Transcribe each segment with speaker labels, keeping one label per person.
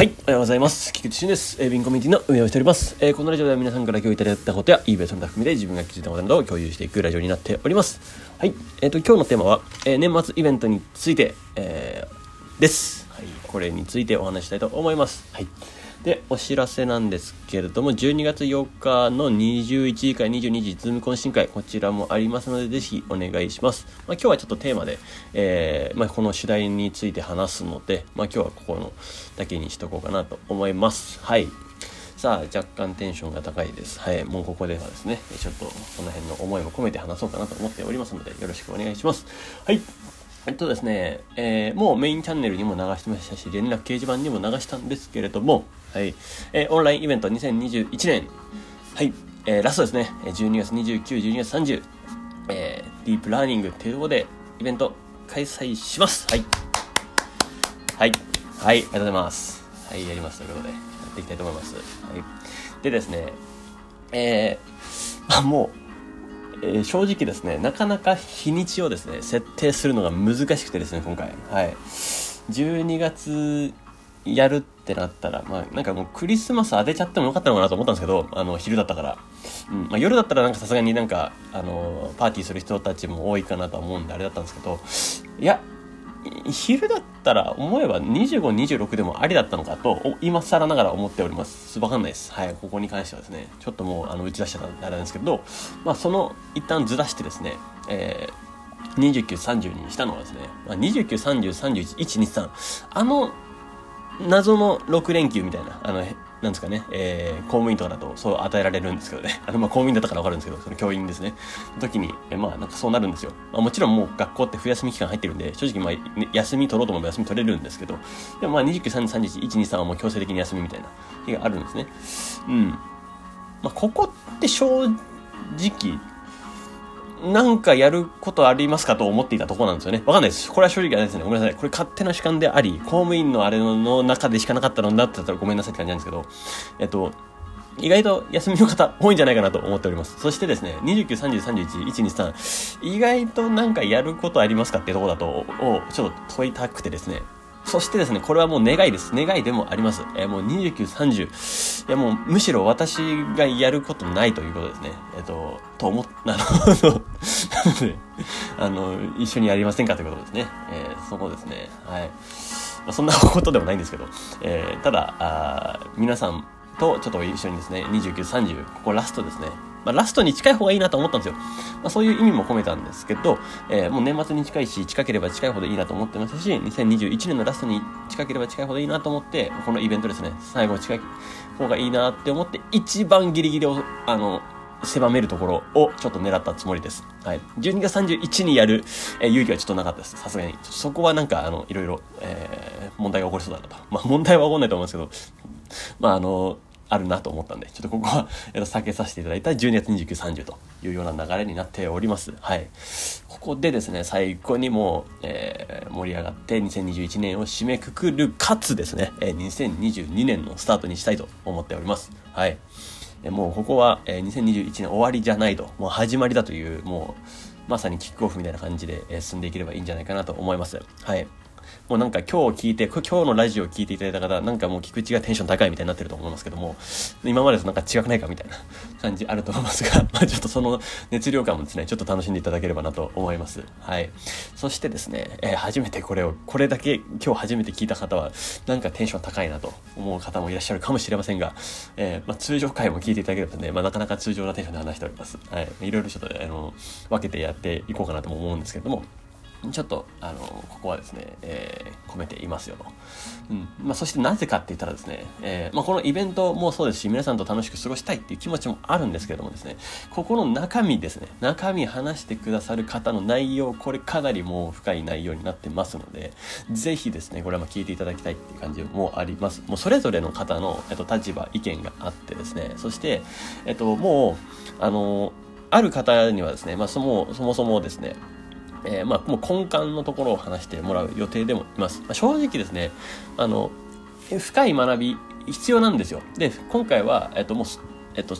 Speaker 1: はい、おはようございます。菊池俊です。えー、ビンコミュニティの運営をしております。えーこのラジオでは皆さんから共有いただいたことや、eBay その他含みで自分が気づいたことなどを共有していくラジオになっております。はい、えっ、と、今日のテーマは、えー年末イベントについて、えーです。はい、これについてお話したいと思います。はい。で、お知らせなんですけれども、12月8日の21時から22時、ズーム懇親会、こちらもありますので、ぜひお願いします。まあ、今日はちょっとテーマで、えーまあ、この主題について話すので、まあ、今日はここのだけにしとこうかなと思います。はい。さあ、若干テンションが高いです。はい。もうここではですね、ちょっとその辺の思いも込めて話そうかなと思っておりますので、よろしくお願いします。はい。えっとですね、えーもうメインチャンネルにも流してましたし、連絡掲示板にも流したんですけれども、はい。えーオンラインイベント2021年、はい。えーラストですね、12月29、12月30、えーディープラーニングっていうところでイベント開催します。はい。はい。はい、ありがとうございます。はい、やります。ということで、やっていきたいと思います。はい。でですね、えー、あもう、えー正直ですね、なかなか日にちをですね、設定するのが難しくてですね、今回。はい。12月やるってなったら、まあなんかもうクリスマス当てちゃってもよかったのかなと思ったんですけど、あの、昼だったから。うん。まあ夜だったらなんかさすがになんか、あの、パーティーする人たちも多いかなと思うんであれだったんですけど、いや、昼だったら思えば25、26でもありだったのかと、今更ながら思っております。わかんないです。はい、ここに関してはですね、ちょっともうあの打ち出しちゃったあれなんですけど、まあその一旦ずらしてですね、えー、29、30にしたのはですね、まあ、29、30、31、1、2、3、あの謎の6連休みたいな、あの、なんですかね、えー、公務員とかだとそう与えられるんですけどね。あの、まあ、公務員だったからわかるんですけど、その教員ですね。時に、えーまあ、なんかそうなるんですよ。まあ、もちろんもう学校って冬休み期間入ってるんで、正直まあ、休み取ろうと思えば休み取れるんですけど、でもまあ、29、30、31、1、2、3はもう強制的に休みみたいな日があるんですね。うん。まあ、ここって正直、なんかやることありますかと思っていたところなんですよね。わかんないです。これは正直あれですね。ごめんなさい。これ勝手な主観であり、公務員のあれの中でしかなかったのだってたらごめんなさいって感じなんですけど、えっと、意外と休みの方多いんじゃないかなと思っております。そしてですね、29、30、31、1、2、3、意外となんかやることありますかっていうところだと、をちょっと問いたくてですね、そしてですね、これはもう願いです。願いでもあります。えーもう29、30。いやもうむしろ私がやることないということですね。えっ、と、と思っ、あの、なので、あの、一緒にやりませんかということですね。えーそこですね。はい。まあ、そんなことでもないんですけど、えーただ、あ皆さんとちょっと一緒にですね、29、30、ここラストですね。まあ、ラストに近い方がいいなと思ったんですよ。まあ、そういう意味も込めたんですけど、えーもう年末に近いし、近ければ近いほどいいなと思ってましたし、2021年のラストに近ければ近いほどいいなと思って、このイベントですね、最後近い方がいいなって思って、一番ギリギリを、あの、狭めるところをちょっと狙ったつもりです。はい。12月31にやる、えー勇気はちょっとなかったです。さすがに。そこはなんか、あの、いろいろ、えー問題が起こりそうだなと。まあ、問題は起こらないと思うんですけど、まあ、あの、あるなと思ったんで、ちょっとここは、避けさせていただいた12月29、30というような流れになっております。はい。ここでですね、最後にもう、えー盛り上がって2021年を締めくくる、かつですね、えー2022年のスタートにしたいと思っております。はい。えもうここは、えー2021年終わりじゃないと、もう始まりだという、もう、まさにキックオフみたいな感じで、え進んでいければいいんじゃないかなと思います。はい。もうなんか今日聞いて、今日のラジオを聞いていただいた方、なんかもう菊池がテンション高いみたいになってると思いますけども、今までとなんか違くないかみたいな感じあると思いますが、まあちょっとその熱量感もですね、ちょっと楽しんでいただければなと思います。はい。そしてですね、えー初めてこれを、これだけ今日初めて聞いた方は、なんかテンション高いなと思う方もいらっしゃるかもしれませんが、えーまあ通常回も聞いていただければね、まあなかなか通常なテンションで話しております。はい。いろいろちょっと、あの、分けてやっていこうかなとも思うんですけども、ちょっと、あの、ここはですね、えー込めていますよと。うん。まあ、そしてなぜかって言ったらですね、えーまあ、このイベントもそうですし、皆さんと楽しく過ごしたいっていう気持ちもあるんですけどもですね、ここの中身ですね、中身話してくださる方の内容、これかなりもう深い内容になってますので、ぜひですね、これはま聞いていただきたいっていう感じもあります。もうそれぞれの方の、えっと、立場、意見があってですね、そして、えっと、もう、あの、ある方にはですね、まあ、そもそもそもですね、えーまあ、もう根幹のところを話してもらう予定でもいます。まあ、正直ですね、あの、深い学び必要なんですよ。で、今回は、えっと、もう、えっと、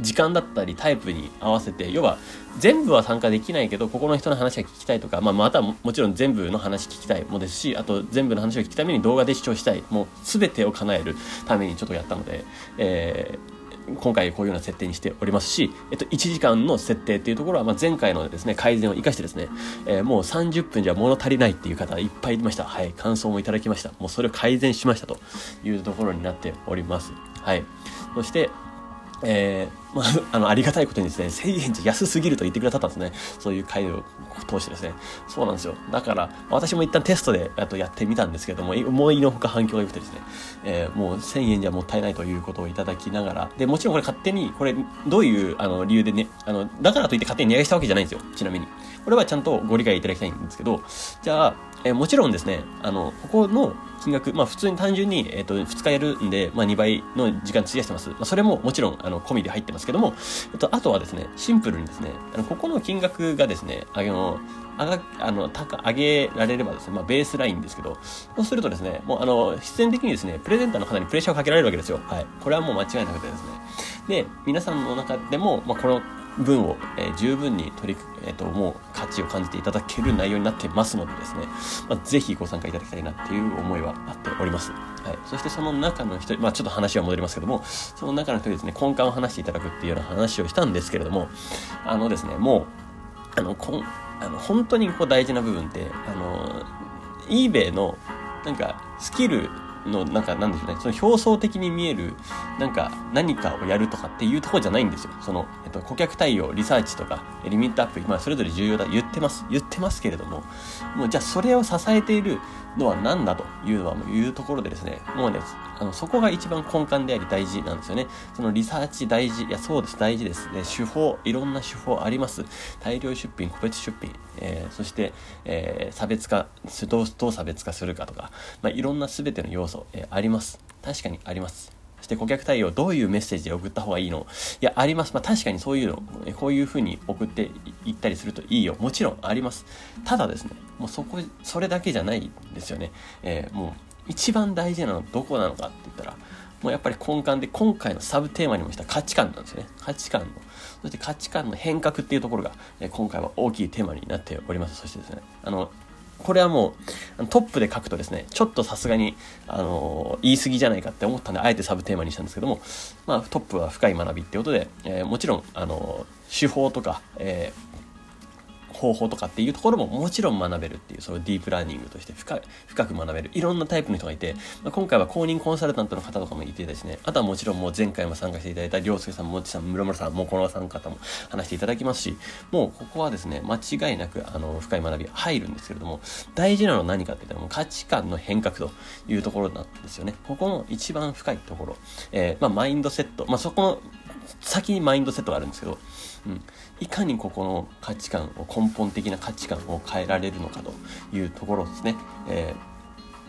Speaker 1: 時間だったりタイプに合わせて要は全部は参加できないけどここの人の話が聞きたいとか、まあ、またもちろん全部の話聞きたいもですしあと全部の話を聞くために動画で視聴したいもう全てを叶えるためにちょっとやったので、えー今回こういうような設定にしておりますし、えっと、1時間の設定っていうところは、まあ、前回のですね、改善を生かしてですね、えー、もう30分じゃ物足りないっていう方いっぱいいました。はい、感想もいただきました。もうそれを改善しましたというところになっております。はい。そして、えー、まあ、あの、ありがたいことにですね、1000円じゃ安すぎると言ってくださったんですね。そういう回を通してですね。そうなんですよ。だから、私も一旦テストでとやってみたんですけども、思いのほか反響が良くてですね、えー、もう1000円じゃもったいないということをいただきながら、で、もちろんこれ勝手に、これ、どういうあの理由でね、あの、だからといって勝手に値上げしたわけじゃないんですよ。ちなみに。これはちゃんとご理解いただきたいんですけど、じゃあ、えー、もちろんですね、あの、ここの金額、まあ普通に単純に、えっ、ー、と、2日やるんで、まあ2倍の時間費やしてます。まあそれももちろん、あの、込みで入ってますけども、えっと、あとはですね、シンプルにですね、あの、ここの金額がですね、あの、上が、あの、高、上げられればですね、まあベースラインですけど、そうするとですね、もうあの、必然的にですね、プレゼンターの方にプレッシャーをかけられるわけですよ。はい。これはもう間違いなくてですね。で、皆さんの中でも、まあこの、分を、えー、十分に取り、えっ、ー、と、もう価値を感じていただける内容になってますのでですね、まあ、ぜひご参加いただきたいなっていう思いはあっております。はい。そしてその中の一人、まあちょっと話は戻りますけども、その中の一人ですね、根幹を話していただくっていうような話をしたんですけれども、あのですね、もう、あの、こん、あの、本当にこう大事な部分って、あの、eBay の、なんか、スキルの、なんか、なんでしょうね、その表層的に見える、なんか、何かをやるとかっていうとこじゃないんですよ。その、えっと、顧客対応、リサーチとか、リミットアップ、まあ、それぞれ重要だ、言ってます。言ってますけれども、もう、じゃあ、それを支えているのは何だというのは、もう、いうところでですね、もうね、あの、そこが一番根幹であり大事なんですよね。そのリサーチ大事。いや、そうです、大事です。ね、手法、いろんな手法あります。大量出品、個別出品、えー、そして、えー、差別化、どう、どう差別化するかとか、まあ、いろんな全ての要素、えー、あります。確かにあります。そして顧客対応どういうメッセージで送った方がいいの？いや、あります。まあ確かにそういうの、こういう風に送っていったりするといいよ。もちろんあります。ただですね、もうそこ、それだけじゃないんですよね。えー、もう一番大事なのはどこなのかって言ったら、もうやっぱり根幹で今回のサブテーマにもした価値観なんですよね。価値観の。そして価値観の変革っていうところが、え今回は大きいテーマになっております。そしてですね、あの、これはもうトップで書くとですね、ちょっとさすがに、あの言い過ぎじゃないかって思ったんで、あえてサブテーマにしたんですけども、まあ、トップは深い学びってことで、えー、もちろん、あの手法とか、えー方法とかっていうところももちろん学べるっていう、そのディープラーニングとして深深く学べる。いろんなタイプの人がいて、まあ、今回は公認コンサルタントの方とかもいてですね、あとはもちろんもう前回も参加していただいた涼介さん、もちさん、室村さん、もうこの3方も話していただきますし、もうここはですね、間違いなくあの深い学び入るんですけれども、大事なのは何かって言ったらもう価値観の変革というところなんですよね。ここの一番深いところ、えー、まあ、マインドセット、まあ、そこの先にマインドセットがあるんですけど、うん、いかにここの価値観を根本的な価値観を変えられるのかというところですね。え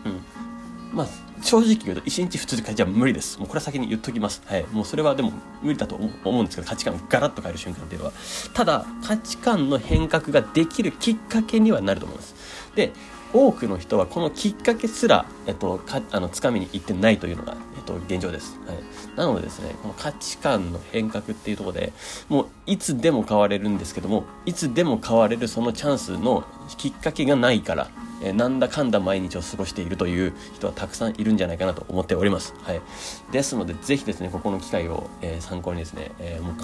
Speaker 1: ー、うんまあ、正直言うと1日2日じゃ無理です。もうこれは先に言っときます。はい。もうそれはでも無理だと思うんですけど、価値観をガラッと変える瞬間っていうのは。ただ、価値観の変革ができるきっかけにはなると思います。で、多くの人はこのきっかけすら、えっと、かあの掴みに行ってないというのが、と、現状です。はい、なのでですね、この価値観の変革っていうとこでもういつでも変われるんですけども、いつでも変われるそのチャンスのきっかけがないから、えー、なんだかんだ毎日を過ごしているという人はたくさんいるんじゃないかなと思っております。はい。ですので、ぜひですね、ここの機会を、えー、参考にですね、えー、もう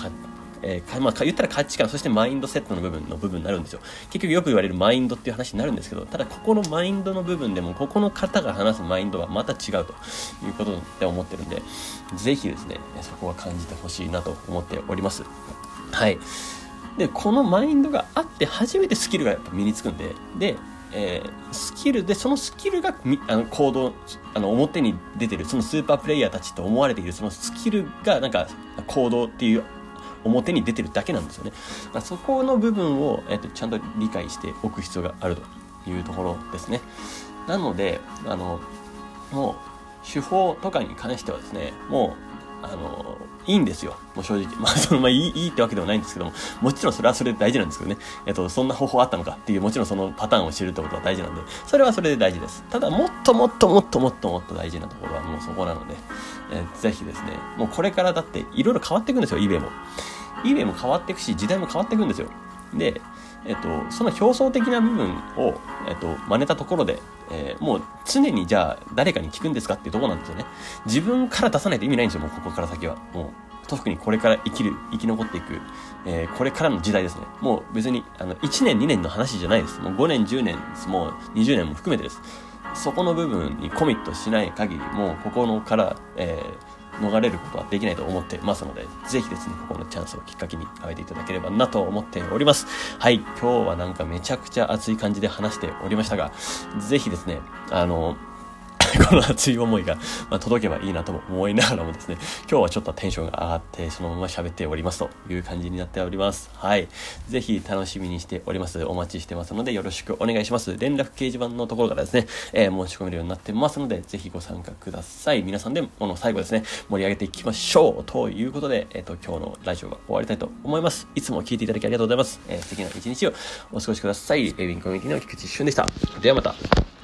Speaker 1: えー、まあ、言ったら価値観、そしてマインドセットの部分の部分になるんですよ。結局よく言われるマインドっていう話になるんですけど、ただここのマインドの部分でも、ここの方が話すマインドはまた違うということで思ってるんで、ぜひですね、そこは感じてほしいなと思っております。はい。で、このマインドがあって初めてスキルがやっぱ身につくんで、で、えー、スキルで、そのスキルがあの行動、あの表に出てる、そのスーパープレイヤーたちと思われている、そのスキルがなんか行動っていう表に出てるだけなんですよね。まあ、そこの部分を、えっと、ちゃんと理解しておく必要があるというところですね。なので、あの、もう、手法とかに関してはですね、もう、あの、いいんですよ。もう正直。まあ、その、まあいい、いいってわけでもないんですけども、もちろんそれはそれで大事なんですけどね。えっと、そんな方法あったのかっていう、もちろんそのパターンを知るってことは大事なんで、それはそれで大事です。ただ、もっともっともっともっともっと大事なところはもうそこなので、えー、ぜひですね、もうこれからだっていろいろ変わっていくんですよ、eBay も。eBay も変わっていくし、時代も変わっていくんですよ。で、えっと、その表層的な部分を、えっと、真似たところで、えー、もう常にじゃあ誰かに聞くんですかっていうところなんですよね。自分から出さないと意味ないんですよ、もうここから先は。もう、特にこれから生きる、生き残っていく、えー、これからの時代ですね。もう別に、あの、1年2年の話じゃないです。もう5年10年、もう20年も含めてです。そこの部分にコミットしない限り、もうここのから、えー、逃れることはできないと思ってますので、ぜひですね、ここのチャンスをきっかけに変えていただければなと思っております。はい、今日はなんかめちゃくちゃ熱い感じで話しておりましたが、ぜひですね、あの、この熱い思いが、ま、届けばいいなとも思いながらもですね、今日はちょっとテンションが上がって、そのまま喋っておりますという感じになっております。はい。ぜひ楽しみにしております。お待ちしてますのでよろしくお願いします。連絡掲示板のところからですね、えー、申し込めるようになってますので、ぜひご参加ください。皆さんでこの最後ですね、盛り上げていきましょうということで、えっ、ー、と、今日のラジオが終わりたいと思います。いつも聞いていただきありがとうございます。えー、素敵な一日をお過ごしください。エビンコミュニティの菊池俊でした。ではまた。